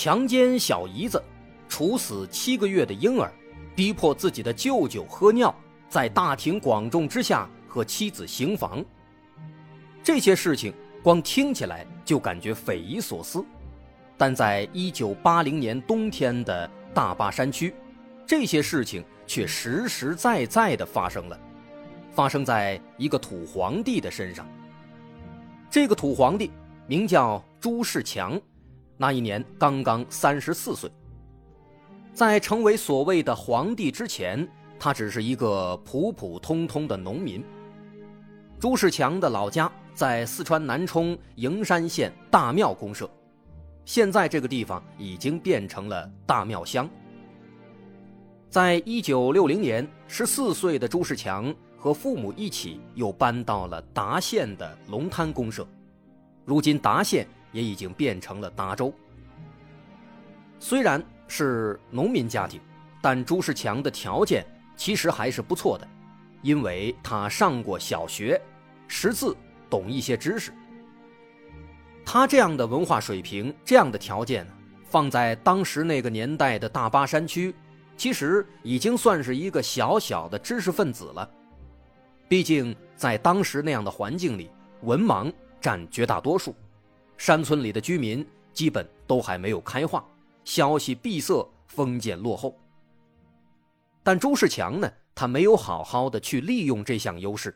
强奸小姨子，处死七个月的婴儿，逼迫自己的舅舅喝尿，在大庭广众之下和妻子行房。这些事情光听起来就感觉匪夷所思，但在一九八零年冬天的大巴山区，这些事情却实实在在的发生了。发生在一个土皇帝的身上。这个土皇帝名叫朱世强，那一年刚刚三十四岁。在成为所谓的皇帝之前，他只是一个普普通通的农民。朱世强的老家在四川南充营山县大庙公社，现在这个地方已经变成了大庙乡。在一九六零年，十四岁的朱世强。和父母一起又搬到了达县的龙滩公社，如今达县也已经变成了达州。虽然是农民家庭，但朱世强的条件其实还是不错的，因为他上过小学，识字，懂一些知识。他这样的文化水平，这样的条件，放在当时那个年代的大巴山区，其实已经算是一个小小的知识分子了。毕竟，在当时那样的环境里，文盲占绝大多数，山村里的居民基本都还没有开化，消息闭塞，封建落后。但朱世强呢，他没有好好的去利用这项优势。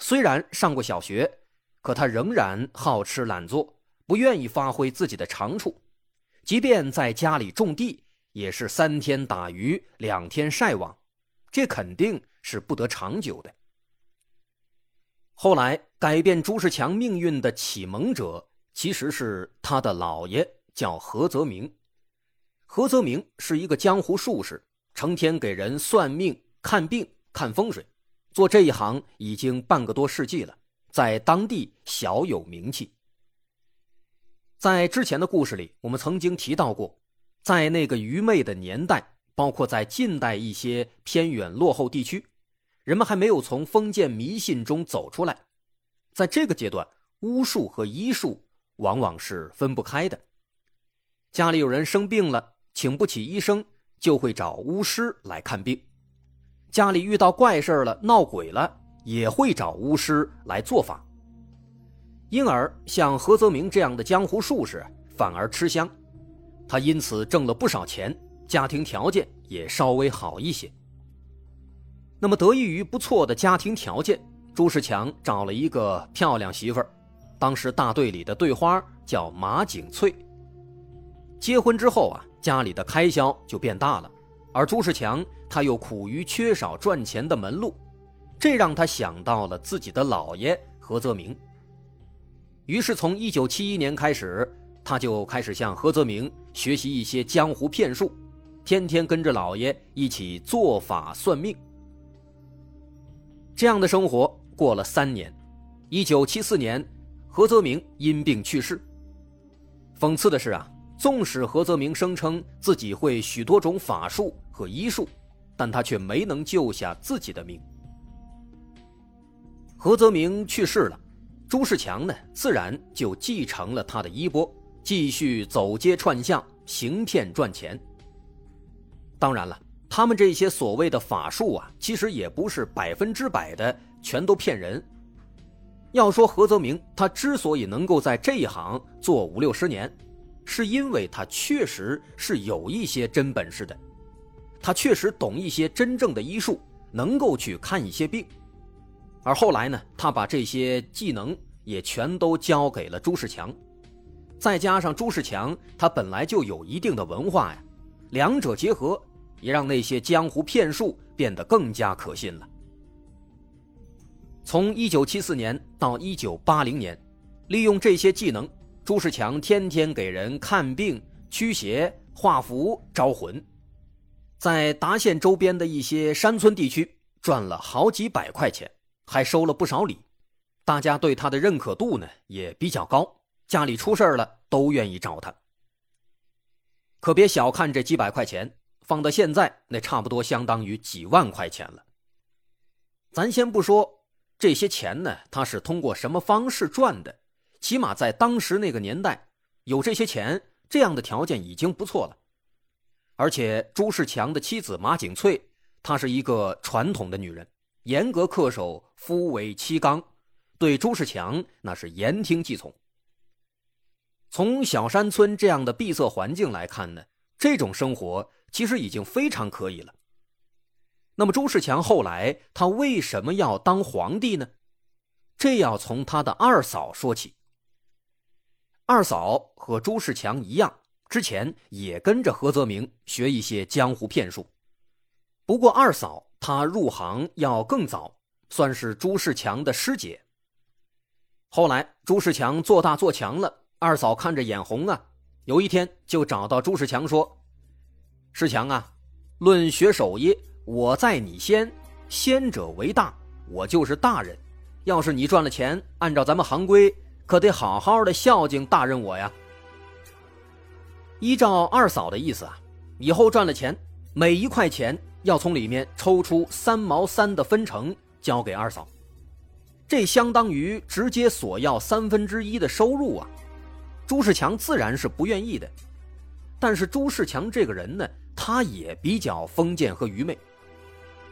虽然上过小学，可他仍然好吃懒做，不愿意发挥自己的长处。即便在家里种地，也是三天打鱼两天晒网，这肯定是不得长久的。后来改变朱世强命运的启蒙者，其实是他的姥爷，叫何泽明。何泽明是一个江湖术士，成天给人算命、看病、看风水，做这一行已经半个多世纪了，在当地小有名气。在之前的故事里，我们曾经提到过，在那个愚昧的年代，包括在近代一些偏远落后地区。人们还没有从封建迷信中走出来，在这个阶段，巫术和医术往往是分不开的。家里有人生病了，请不起医生，就会找巫师来看病；家里遇到怪事了、闹鬼了，也会找巫师来做法。因而，像何泽明这样的江湖术士反而吃香，他因此挣了不少钱，家庭条件也稍微好一些。那么，得益于不错的家庭条件，朱世强找了一个漂亮媳妇儿。当时大队里的队花叫马景翠。结婚之后啊，家里的开销就变大了，而朱世强他又苦于缺少赚钱的门路，这让他想到了自己的姥爷何泽明。于是，从一九七一年开始，他就开始向何泽明学习一些江湖骗术，天天跟着姥爷一起做法算命。这样的生活过了三年，一九七四年，何泽明因病去世。讽刺的是啊，纵使何泽明声称自己会许多种法术和医术，但他却没能救下自己的命。何泽明去世了，朱世强呢，自然就继承了他的衣钵，继续走街串巷行骗赚钱。当然了。他们这些所谓的法术啊，其实也不是百分之百的全都骗人。要说何泽明，他之所以能够在这一行做五六十年，是因为他确实是有一些真本事的，他确实懂一些真正的医术，能够去看一些病。而后来呢，他把这些技能也全都交给了朱世强，再加上朱世强他本来就有一定的文化呀，两者结合。也让那些江湖骗术变得更加可信了。从一九七四年到一九八零年，利用这些技能，朱世强天天给人看病、驱邪、画符招魂，在达县周边的一些山村地区赚了好几百块钱，还收了不少礼，大家对他的认可度呢也比较高，家里出事了都愿意找他。可别小看这几百块钱，放到现在那差不多相当于几万块钱了。咱先不说这些钱呢，他是通过什么方式赚的，起码在当时那个年代，有这些钱。这样的条件已经不错了，而且朱世强的妻子马景翠，她是一个传统的女人，严格恪守夫为妻纲，对朱世强那是言听计从。从小山村这样的闭塞环境来看呢，这种生活其实已经非常可以了。那么朱世强后来他为什么要当皇帝呢？这要从他的二嫂说起。二嫂和朱世强一样，之前也跟着何泽明学一些江湖骗术。不过二嫂她入行要更早，算是朱世强的师姐。后来朱世强做大做强了，二嫂看着眼红啊，有一天就找到朱世强说：“世强啊，论学手艺，我在你先，先者为大，我就是大人。要是你赚了钱，按照咱们行规。”可得好好的孝敬大人我呀。依照二嫂的意思啊，以后赚了钱，每一块钱要从里面抽出三毛三的分成交给二嫂，这相当于直接索要三分之一的收入啊。朱世强自然是不愿意的，但是朱世强这个人呢，他也比较封建和愚昧，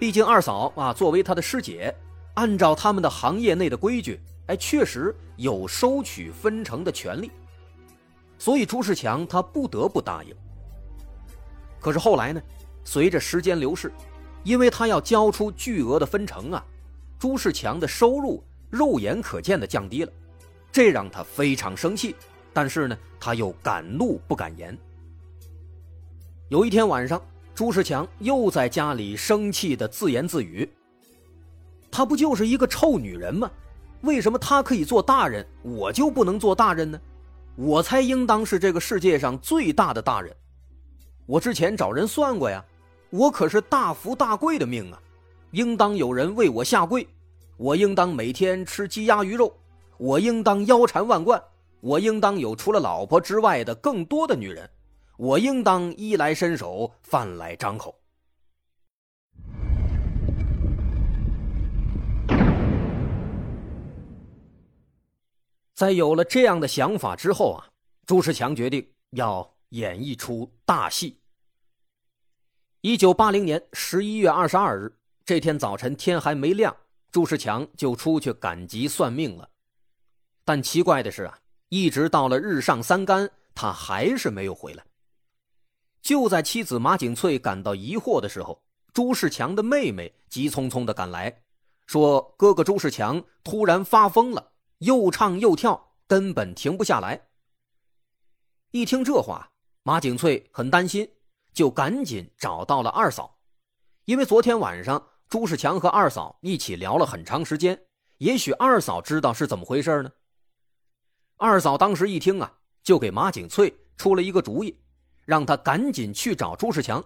毕竟二嫂啊作为他的师姐，按照他们的行业内的规矩。哎，确实有收取分成的权利，所以朱世强他不得不答应。可是后来呢，随着时间流逝，因为他要交出巨额的分成啊，朱世强的收入肉眼可见的降低了，这让他非常生气。但是呢，他又敢怒不敢言。有一天晚上，朱世强又在家里生气的自言自语：“她不就是一个臭女人吗？”为什么她可以做大人，我就不能做大人呢？我才应当是这个世界上最大的大人。我之前找人算过呀，我可是大富大贵的命啊，应当有人为我下跪。我应当每天吃鸡鸭鱼肉，我应当腰缠万贯，我应当有除了老婆之外的更多的女人，我应当衣来伸手，饭来张口。在有了这样的想法之后啊，朱世强决定要演一出大戏。一九八零年十一月二十二日这天早晨，天还没亮，朱世强就出去赶集算命了。但奇怪的是啊，一直到了日上三竿，他还是没有回来。就在妻子马景翠感到疑惑的时候，朱世强的妹妹急匆匆的赶来，说：“哥哥朱世强突然发疯了。”又唱又跳，根本停不下来。一听这话，马景翠很担心，就赶紧找到了二嫂，因为昨天晚上朱世强和二嫂一起聊了很长时间，也许二嫂知道是怎么回事呢。二嫂当时一听啊，就给马景翠出了一个主意，让他赶紧去找朱世强，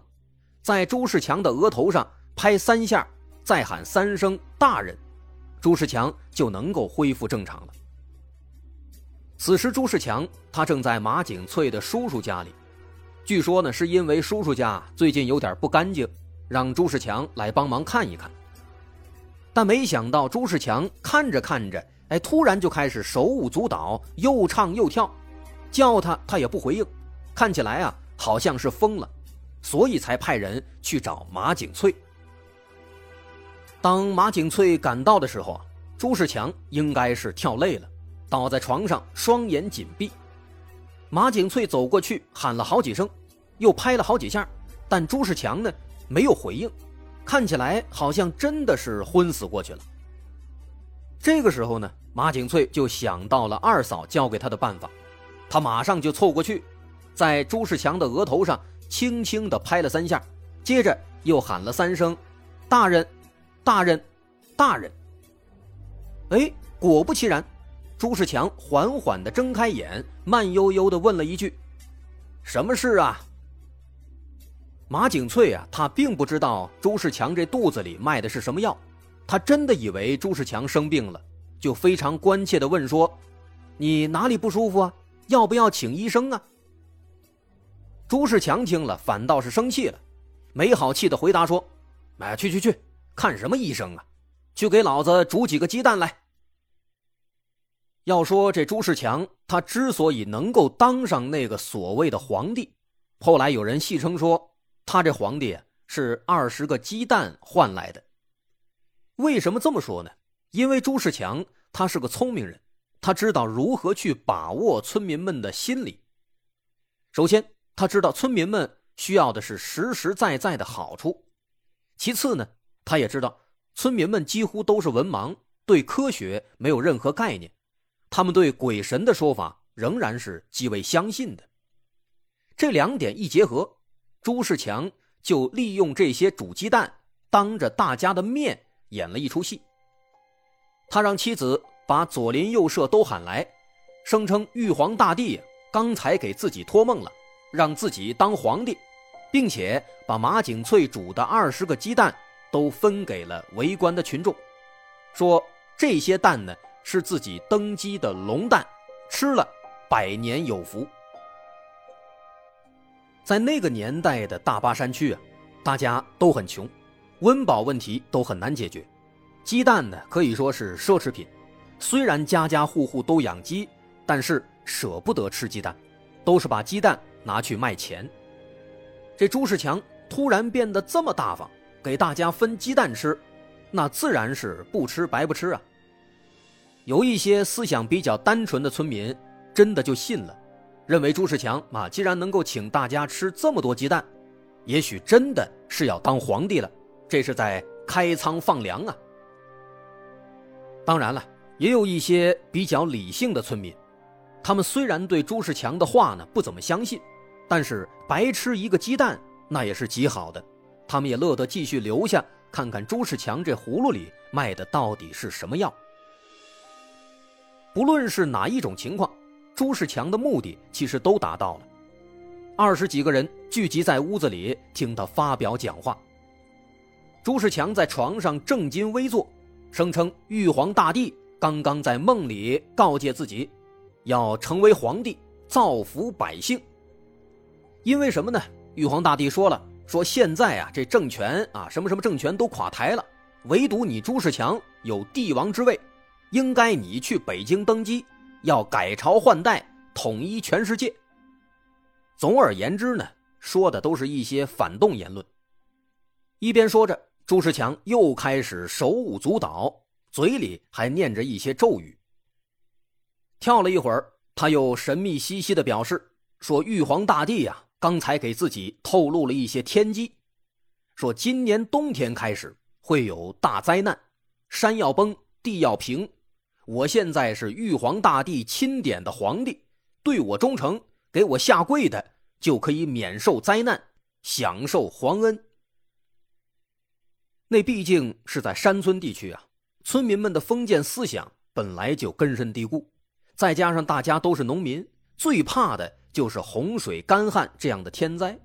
在朱世强的额头上拍三下，再喊三声“大人”。朱世强就能够恢复正常了。此时，朱世强他正在马景翠的叔叔家里，据说呢，是因为叔叔家最近有点不干净，让朱世强来帮忙看一看。但没想到，朱世强看着看着，哎，突然就开始手舞足蹈，又唱又跳，叫他他也不回应，看起来啊，好像是疯了，所以才派人去找马景翠。当马景翠赶到的时候啊，朱世强应该是跳累了，倒在床上，双眼紧闭。马景翠走过去喊了好几声，又拍了好几下，但朱世强呢没有回应，看起来好像真的是昏死过去了。这个时候呢，马景翠就想到了二嫂教给他的办法，他马上就凑过去，在朱世强的额头上轻轻地拍了三下，接着又喊了三声：“大人。”大人，大人。哎，果不其然，朱世强缓缓的睁开眼，慢悠悠的问了一句：“什么事啊？”马景翠啊，他并不知道朱世强这肚子里卖的是什么药，他真的以为朱世强生病了，就非常关切地问说：“你哪里不舒服啊？要不要请医生啊？”朱世强听了，反倒是生气了，没好气的回答说：“哎，去去去，看什么医生啊？去给老子煮几个鸡蛋来。”要说这朱世强，他之所以能够当上那个所谓的皇帝，后来有人戏称说。他这皇帝是二十个鸡蛋换来的。为什么这么说呢？因为朱世强他是个聪明人，他知道如何去把握村民们的心理。首先，他知道村民们需要的是实实在在的好处；其次呢，他也知道村民们几乎都是文盲，对科学没有任何概念，他们对鬼神的说法仍然是极为相信的。这两点一结合。朱世强就利用这些煮鸡蛋，当着大家的面演了一出戏。他让妻子把左邻右舍都喊来，声称玉皇大帝刚才给自己托梦了，让自己当皇帝，并且把马景翠煮的二十个鸡蛋都分给了围观的群众，说这些蛋呢是自己登基的龙蛋，吃了百年有福。在那个年代的大巴山区啊，大家都很穷，温饱问题都很难解决，鸡蛋呢可以说是奢侈品。虽然家家户户都养鸡，但是舍不得吃鸡蛋，都是把鸡蛋拿去卖钱。这朱世强突然变得这么大方，给大家分鸡蛋吃，那自然是不吃白不吃啊。有一些思想比较单纯的村民，真的就信了。认为朱世强啊，既然能够请大家吃这么多鸡蛋，也许真的是要当皇帝了，这是在开仓放粮啊。当然了，也有一些比较理性的村民，他们虽然对朱世强的话呢不怎么相信，但是白吃一个鸡蛋那也是极好的，他们也乐得继续留下看看朱世强这葫芦里卖的到底是什么药。不论是哪一种情况。朱世强的目的其实都达到了，二十几个人聚集在屋子里听他发表讲话。朱世强在床上正襟危坐，声称玉皇大帝刚刚在梦里告诫自己，要成为皇帝，造福百姓。因为什么呢？玉皇大帝说了，说现在啊，这政权啊，什么什么政权都垮台了，唯独你朱世强有帝王之位，应该你去北京登基。要改朝换代，统一全世界。总而言之呢，说的都是一些反动言论。一边说着，朱世强又开始手舞足蹈，嘴里还念着一些咒语。跳了一会儿，他又神秘兮兮的表示说：“玉皇大帝呀，刚才给自己透露了一些天机，说今年冬天开始会有大灾难，山要崩，地要平。”我现在是玉皇大帝钦点的皇帝，对我忠诚，给我下跪的就可以免受灾难，享受皇恩。那毕竟是在山村地区啊，村民们的封建思想本来就根深蒂固，再加上大家都是农民，最怕的就是洪水、干旱这样的天灾，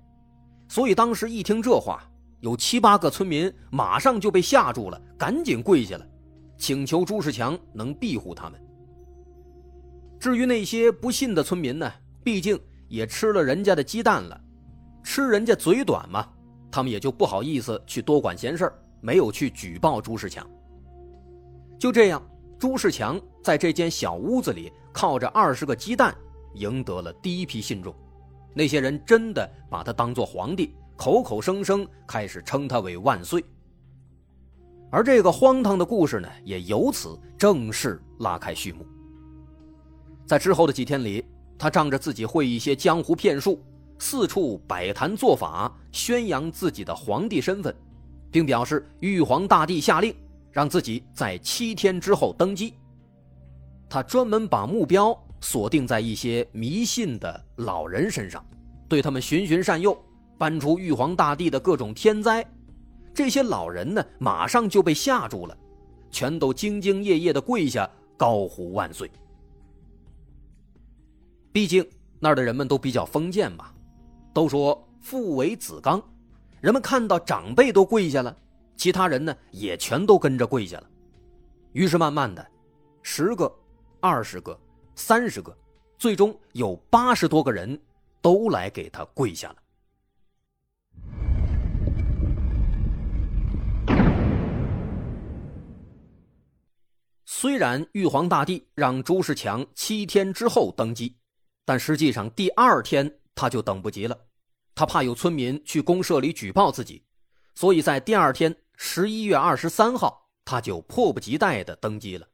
所以当时一听这话，有七八个村民马上就被吓住了，赶紧跪下了。请求朱世强能庇护他们。至于那些不信的村民呢？毕竟也吃了人家的鸡蛋了，吃人家嘴短嘛，他们也就不好意思去多管闲事没有去举报朱世强。就这样，朱世强在这间小屋子里靠着二十个鸡蛋赢得了第一批信众，那些人真的把他当做皇帝，口口声声开始称他为万岁。而这个荒唐的故事呢，也由此正式拉开序幕。在之后的几天里，他仗着自己会一些江湖骗术，四处摆坛做法，宣扬自己的皇帝身份，并表示玉皇大帝下令让自己在七天之后登基。他专门把目标锁定在一些迷信的老人身上，对他们循循善诱，搬出玉皇大帝的各种天灾。这些老人呢，马上就被吓住了，全都兢兢业业的跪下，高呼万岁。毕竟那儿的人们都比较封建嘛，都说父为子纲，人们看到长辈都跪下了，其他人呢也全都跟着跪下了。于是慢慢的，十个、二十个、三十个，最终有八十多个人都来给他跪下了。虽然玉皇大帝让朱世强七天之后登基，但实际上第二天他就等不及了。他怕有村民去公社里举报自己，所以在第二天十一月二十三号，他就迫不及待的登基了。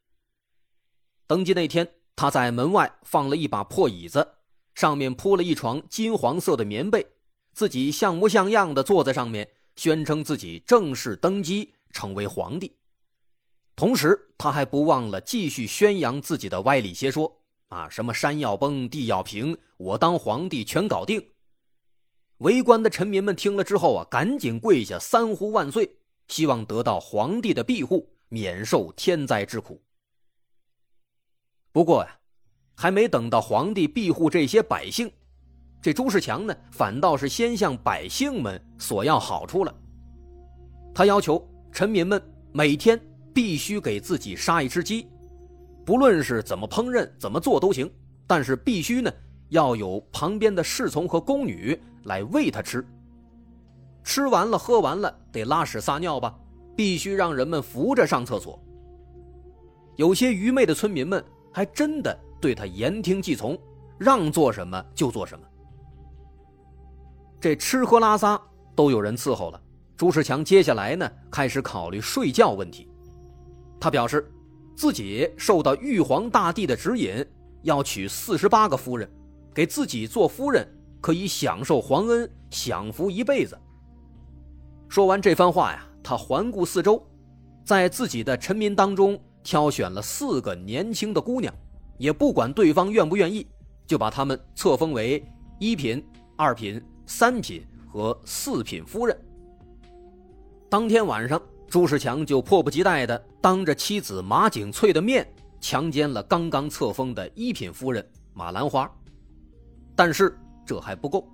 登基那天，他在门外放了一把破椅子，上面铺了一床金黄色的棉被，自己像模像样的坐在上面，宣称自己正式登基成为皇帝。同时，他还不忘了继续宣扬自己的歪理邪说啊，什么山要崩，地要平，我当皇帝全搞定。围观的臣民们听了之后啊，赶紧跪下三呼万岁，希望得到皇帝的庇护，免受天灾之苦。不过呀，还没等到皇帝庇护这些百姓，这朱世强呢，反倒是先向百姓们索要好处了。他要求臣民们每天必须给自己杀一只鸡，不论是怎么烹饪、怎么做都行，但是必须呢。要有旁边的侍从和宫女来喂他吃。吃完了喝完了得拉屎撒尿吧，必须让人们扶着上厕所。有些愚昧的村民们还真的对他言听计从，让做什么就做什么。这吃喝拉撒都有人伺候了，朱世强接下来呢开始考虑睡觉问题。他表示，自己受到玉皇大帝的指引，要娶四十八个夫人。给自己做夫人，可以享受皇恩，享福一辈子。说完这番话呀，他环顾四周，在自己的臣民当中挑选了四个年轻的姑娘，也不管对方愿不愿意，就把她们册封为一品、二品、三品和四品夫人。当天晚上，朱世强就迫不及待地当着妻子马景翠的面强奸了刚刚册封的一品夫人马兰花。但是这还不够，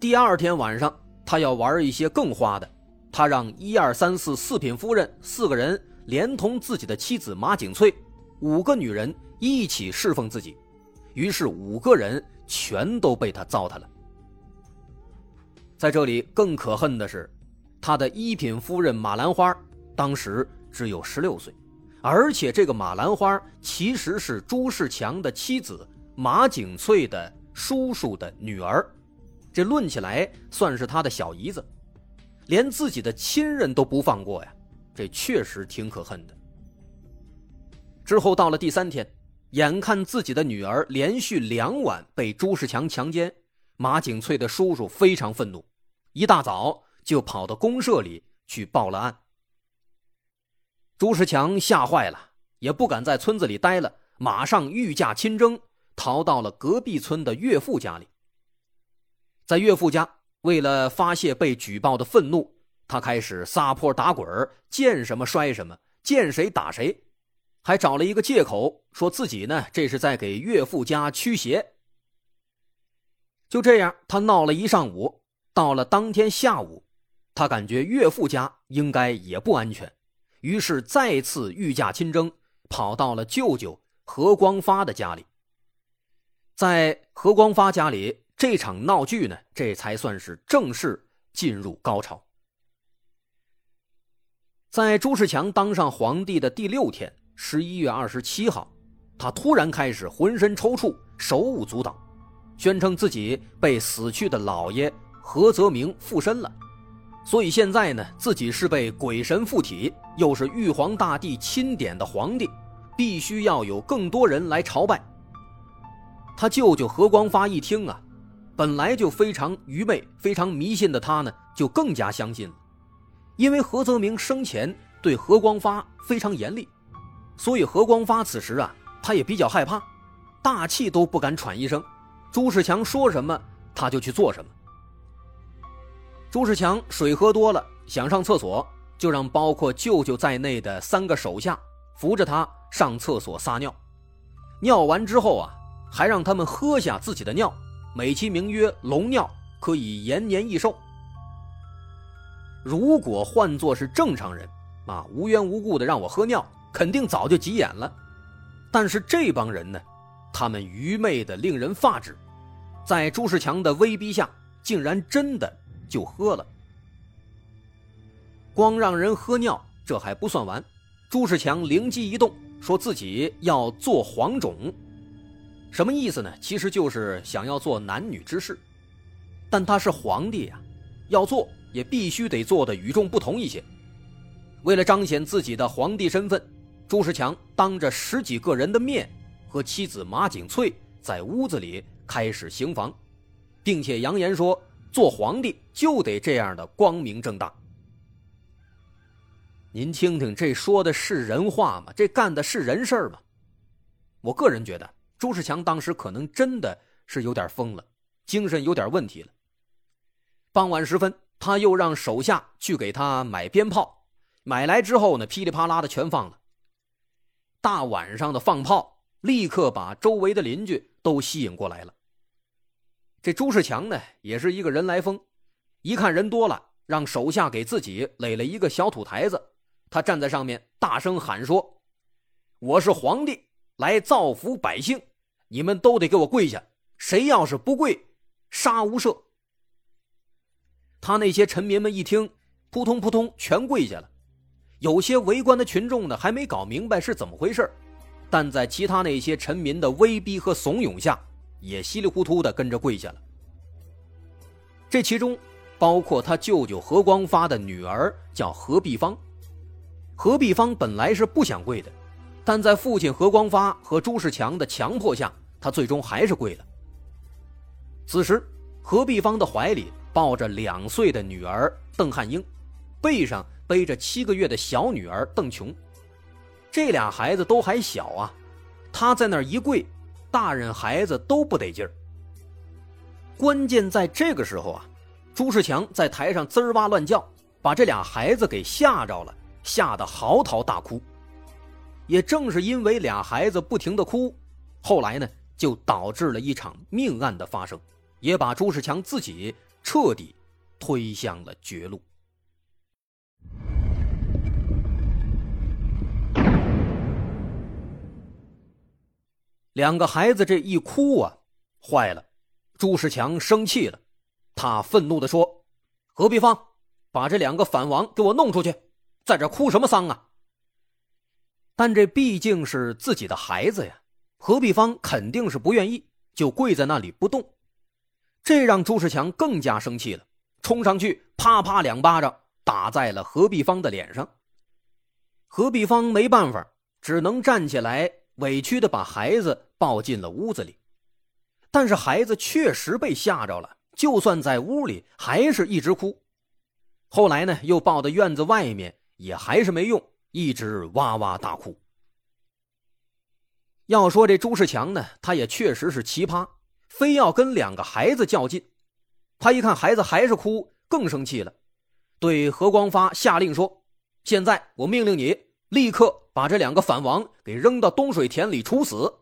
第二天晚上他要玩一些更花的，他让一二三四四品夫人四个人连同自己的妻子马景翠五个女人一起侍奉自己，于是五个人全都被他糟蹋了。在这里更可恨的是，他的一品夫人马兰花当时只有十六岁，而且这个马兰花其实是朱世强的妻子马景翠的。叔叔的女儿，这论起来算是他的小姨子，连自己的亲人都不放过呀，这确实挺可恨的。之后到了第三天，眼看自己的女儿连续两晚被朱世强强奸，马景翠的叔叔非常愤怒，一大早就跑到公社里去报了案。朱世强吓坏了，也不敢在村子里待了，马上御驾亲征。逃到了隔壁村的岳父家里。在岳父家，为了发泄被举报的愤怒，他开始撒泼打滚见什么摔什么，见谁打谁，还找了一个借口，说自己呢这是在给岳父家驱邪。就这样，他闹了一上午。到了当天下午，他感觉岳父家应该也不安全，于是再次御驾亲征，跑到了舅舅何光发的家里。在何光发家里，这场闹剧呢，这才算是正式进入高潮。在朱世强当上皇帝的第六天，十一月二十七号，他突然开始浑身抽搐，手舞足蹈，宣称自己被死去的老爷何泽明附身了，所以现在呢，自己是被鬼神附体，又是玉皇大帝钦点的皇帝，必须要有更多人来朝拜。他舅舅何光发一听啊，本来就非常愚昧、非常迷信的他呢，就更加相信了。因为何泽明生前对何光发非常严厉，所以何光发此时啊，他也比较害怕，大气都不敢喘一声。朱世强说什么，他就去做什么。朱世强水喝多了，想上厕所，就让包括舅舅在内的三个手下扶着他上厕所撒尿。尿完之后啊。还让他们喝下自己的尿，美其名曰“龙尿”，可以延年益寿。如果换作是正常人，啊，无缘无故的让我喝尿，肯定早就急眼了。但是这帮人呢，他们愚昧的令人发指，在朱世强的威逼下，竟然真的就喝了。光让人喝尿，这还不算完。朱世强灵机一动，说自己要做黄种，什么意思呢？其实就是想要做男女之事。但他是皇帝呀，要做也必须得做的与众不同一些。为了彰显自己的皇帝身份，朱世强当着十几个人的面，和妻子马景翠在屋子里开始行房，并且扬言说，做皇帝就得这样的光明正大。您听听，这说的是人话吗？这干的是人事吗？我个人觉得，朱世强当时可能真的是有点疯了，精神有点问题了。傍晚时分，他又让手下去给他买鞭炮，买来之后呢，噼里啪啦的全放了。大晚上的放炮，立刻把周围的邻居都吸引过来了。这朱世强呢，也是一个人来疯，一看人多了，让手下给自己垒了一个小土台子。他站在上面，大声喊说：“我是皇帝，来造福百姓，你们都得给我跪下！谁要是不跪，杀无赦！”他那些臣民们一听，扑通扑通全跪下了。有些围观的群众呢，还没搞明白是怎么回事但在其他那些臣民的威逼和怂恿下，也稀里糊涂的跟着跪下了。这其中，包括他舅舅何光发的女儿，叫何碧芳。何碧芳本来是不想跪的，但在父亲何光发和朱世强的强迫下，他最终还是跪了。此时，何碧芳的怀里抱着两岁的女儿邓汉英，背上背着七个月的小女儿邓琼，这俩孩子都还小啊，他在那儿一跪，大人孩子都不得劲儿。关键在这个时候啊，朱世强在台上滋哇乱叫，把这俩孩子给吓着了。吓得嚎啕大哭，也正是因为俩孩子不停的哭，后来呢，就导致了一场命案的发生，也把朱世强自己彻底推向了绝路。两个孩子这一哭啊，坏了，朱世强生气了，他愤怒的说：“何必芳，把这两个反王给我弄出去！”在这哭什么丧啊？但这毕竟是自己的孩子呀，何必芳肯定是不愿意，就跪在那里不动。这让朱世强更加生气了，冲上去啪啪两巴掌打在了何必芳的脸上。何必芳没办法，只能站起来，委屈的把孩子抱进了屋子里。但是孩子确实被吓着了，就算在屋里，还是一直哭。后来呢，又抱到院子外面。也还是没用，一直哇哇大哭。要说这朱世强呢，他也确实是奇葩，非要跟两个孩子较劲。他一看孩子还是哭，更生气了，对何光发下令说：“现在我命令你立刻把这两个反王给扔到东水田里处死。”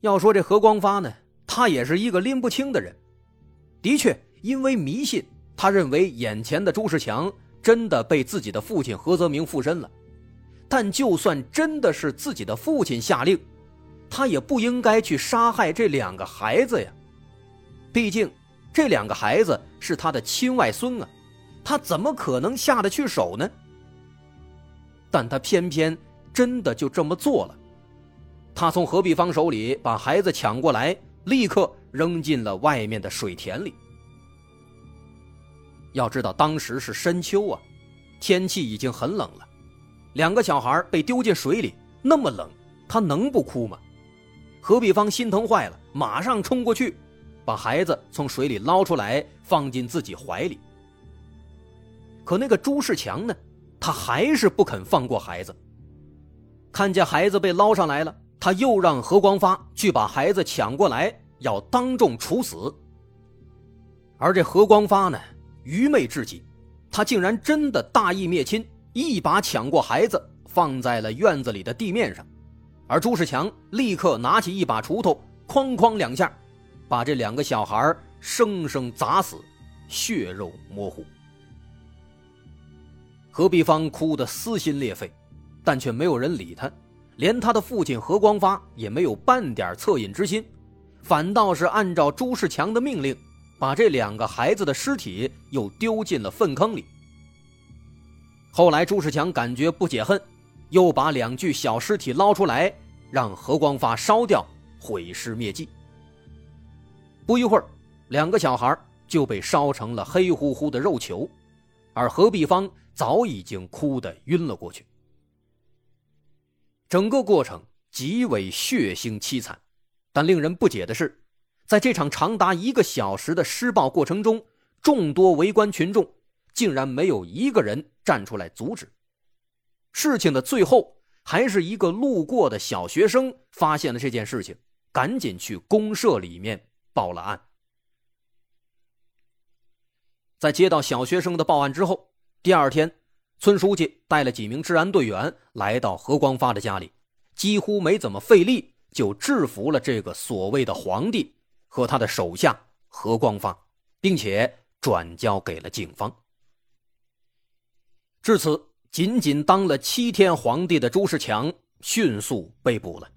要说这何光发呢，他也是一个拎不清的人。的确，因为迷信，他认为眼前的朱世强。真的被自己的父亲何泽明附身了，但就算真的是自己的父亲下令，他也不应该去杀害这两个孩子呀。毕竟，这两个孩子是他的亲外孙啊，他怎么可能下得去手呢？但他偏偏真的就这么做了，他从何必芳手里把孩子抢过来，立刻扔进了外面的水田里。要知道，当时是深秋啊，天气已经很冷了。两个小孩被丢进水里，那么冷，他能不哭吗？何碧芳心疼坏了，马上冲过去，把孩子从水里捞出来，放进自己怀里。可那个朱世强呢，他还是不肯放过孩子。看见孩子被捞上来了，他又让何光发去把孩子抢过来，要当众处死。而这何光发呢？愚昧至极，他竟然真的大义灭亲，一把抢过孩子，放在了院子里的地面上，而朱世强立刻拿起一把锄头，哐哐两下，把这两个小孩生生砸死，血肉模糊。何必芳哭得撕心裂肺，但却没有人理他，连他的父亲何光发也没有半点恻隐之心，反倒是按照朱世强的命令，把这两个孩子的尸体又丢进了粪坑里。后来朱世强感觉不解恨，又把两具小尸体捞出来，让何光发烧掉，毁尸灭迹。不一会儿，两个小孩就被烧成了黑乎乎的肉球，而何碧芳早已经哭得晕了过去。整个过程极为血腥凄惨，但令人不解的是，在这场长达一个小时的施暴过程中，众多围观群众竟然没有一个人站出来阻止。事情的最后，还是一个路过的小学生发现了这件事情，赶紧去公社里面。报了案，在接到小学生的报案之后，第二天，村书记带了几名治安队员来到何光发的家里，几乎没怎么费力就制服了这个所谓的皇帝和他的手下何光发，并且转交给了警方。至此，仅仅当了七天皇帝的朱世强迅速被捕了。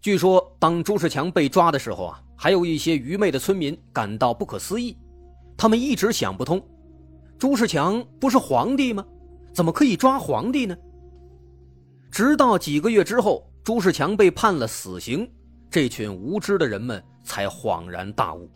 据说，当朱世强被抓的时候啊。还有一些愚昧的村民感到不可思议，他们一直想不通：朱世强不是皇帝吗？怎么可以抓皇帝呢？直到几个月之后，朱世强被判了死刑，这群无知的人们才恍然大悟。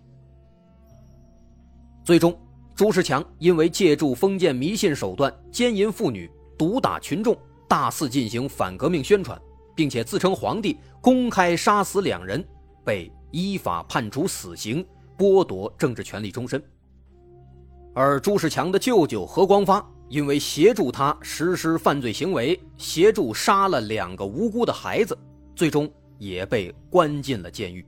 最终，朱世强因为借助封建迷信手段奸淫妇女、毒打群众，大肆进行反革命宣传，并且自称皇帝，公开杀死两人，被。依法判处死刑，剥夺政治权利终身。而朱世强的舅舅何光发，因为协助他实施犯罪行为，协助杀了两个无辜的孩子，最终也被关进了监狱。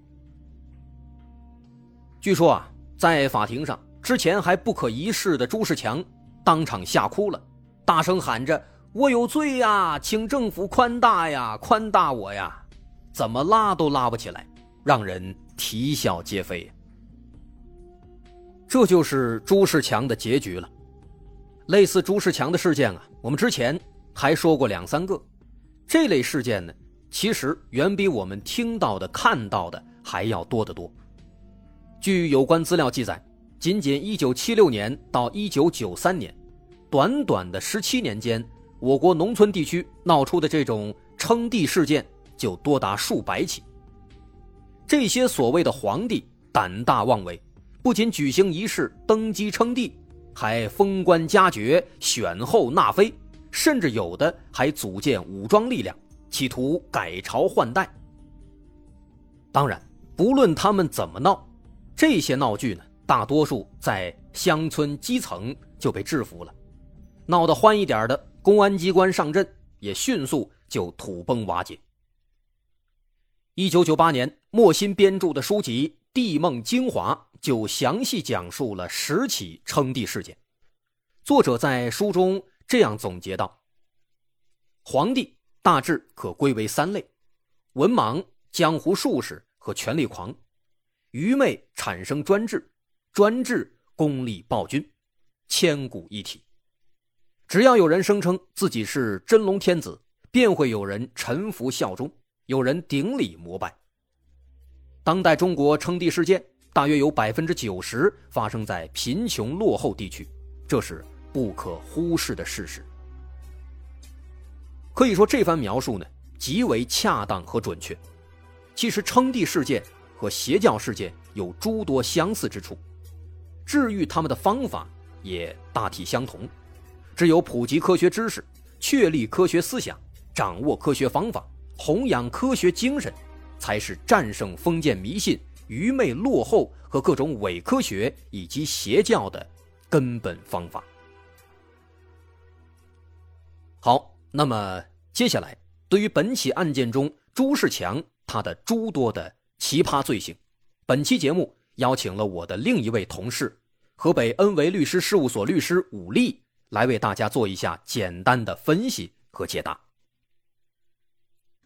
据说啊，在法庭上，之前还不可一世的朱世强当场吓哭了，大声喊着：“我有罪呀，请政府宽大呀，宽大我呀！”怎么拉都拉不起来。让人啼笑皆非。这就是朱世强的结局了。类似朱世强的事件啊，我们之前还说过两三个。这类事件呢，其实远比我们听到的、看到的还要多得多。据有关资料记载，仅仅1976年到1993年，短短的17年间，我国农村地区闹出的这种称帝事件就多达数百起。这些所谓的皇帝胆大妄为，不仅举行仪式登基称帝，还封官加爵、选后纳妃，甚至有的还组建武装力量，企图改朝换代。当然，不论他们怎么闹，这些闹剧呢，大多数在乡村基层就被制服了；闹得欢一点的，公安机关上阵，也迅速就土崩瓦解。一九九八年，莫辛编著的书籍《帝梦精华》就详细讲述了十起称帝事件。作者在书中这样总结道：皇帝大致可归为三类：文盲、江湖术士和权力狂；愚昧产生专制，专制功利暴君，千古一体。只要有人声称自己是真龙天子，便会有人臣服效忠。有人顶礼膜拜。当代中国称帝事件大约有百分之九十发生在贫穷落后地区，这是不可忽视的事实。可以说，这番描述呢极为恰当和准确。其实，称帝事件和邪教事件有诸多相似之处，治愈他们的方法也大体相同。只有普及科学知识，确立科学思想，掌握科学方法。弘扬科学精神，才是战胜封建迷信、愚昧落后和各种伪科学以及邪教的根本方法。好，那么接下来，对于本起案件中朱世强他的诸多的奇葩罪行，本期节目邀请了我的另一位同事，河北恩维律师事务所律师武力，来为大家做一下简单的分析和解答。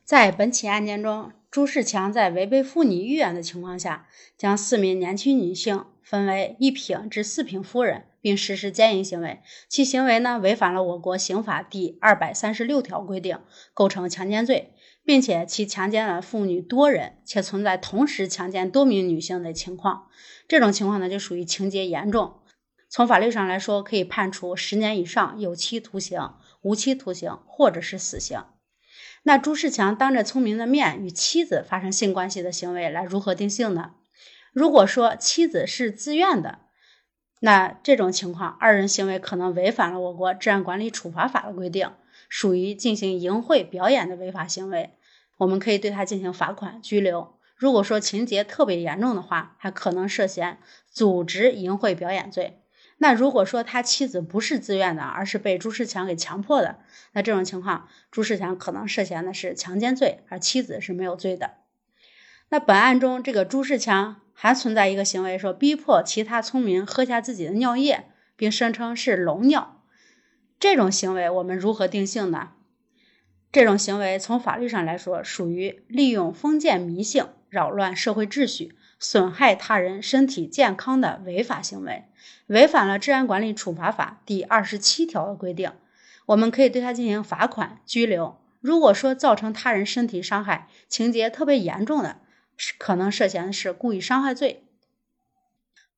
在本起案件中，朱世强在违背妇女意愿的情况下，将四名年轻女性分为一品至四品夫人，并。并实施奸淫行为，其行为呢违反了我国刑法第二百三十六条规定，构成强奸罪，并且其强奸了妇女多人，且存在同时强奸多名女性的情况，这种情况呢就属于情节严重，从法律上来说可以判处十年以上有期徒刑、无期徒刑或者是死刑。那朱世强当着聪明的面与妻子发生性关系的行为，来如何定性呢？如果说妻子是自愿的，那这种情况，二人行为可能违反了我国治安管理处罚法的规定，属于进行淫秽表演的违法行为，我们可以对他进行罚款、拘留。如果说情节特别严重的话，还可能涉嫌组织淫秽表演罪。那如果说他妻子不是自愿的，而是被朱世强给强迫的，那这种情况，朱世强可能涉嫌的是强奸罪，而妻子是没有罪的。那本案中，这个朱世强。还存在一个行为，说逼迫其他村民喝下自己的尿液，并声称是龙尿。这种行为我们如何定性呢？这种行为从法律上来说，属于利用封建迷信扰乱社会秩序、损害他人身体健康的违法行为，违反了《治安管理处罚法》第二十七条的规定。我们可以对他进行罚款、拘留。如果说造成他人身体伤害，情节特别严重的。可能涉嫌的是故意伤害罪。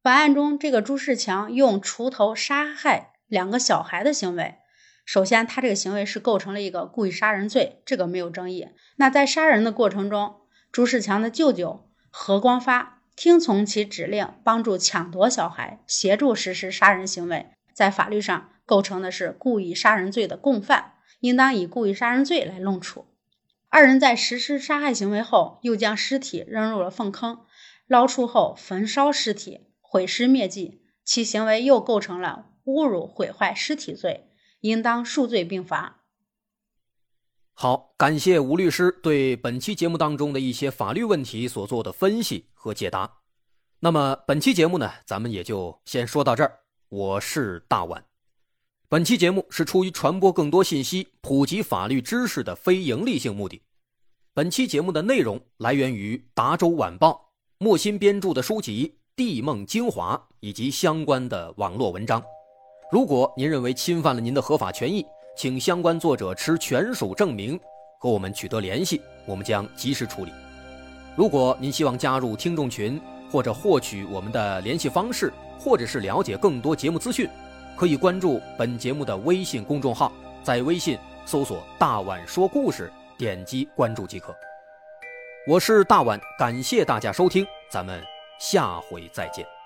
本案中，这个朱世强用锄头杀害两个小孩的行为，首先他这个行为是构成了一个故意杀人罪，这个没有争议。那在杀人的过程中，朱世强的舅舅何光发听从其指令，帮助抢夺小孩，协助实施杀人行为，在法律上构成的是故意杀人罪的共犯，应当以故意杀人罪来论处。二人在实施杀害行为后，又将尸体扔入了粪坑，捞出后焚烧尸体，毁尸灭迹，其行为又构成了侮辱毁坏尸体罪，应当数罪并罚。好，感谢吴律师对本期节目当中的一些法律问题所做的分析和解答。那么本期节目呢，咱们也就先说到这儿。我是大碗。本期节目是出于传播更多信息、普及法律知识的非营利性目的。本期节目的内容来源于《达州晚报》莫新编著的书籍《地梦精华》以及相关的网络文章。如果您认为侵犯了您的合法权益，请相关作者持权属证明和我们取得联系，我们将及时处理。如果您希望加入听众群，或者获取我们的联系方式，或者是了解更多节目资讯。可以关注本节目的微信公众号，在微信搜索“大碗说故事”，点击关注即可。我是大碗，感谢大家收听，咱们下回再见。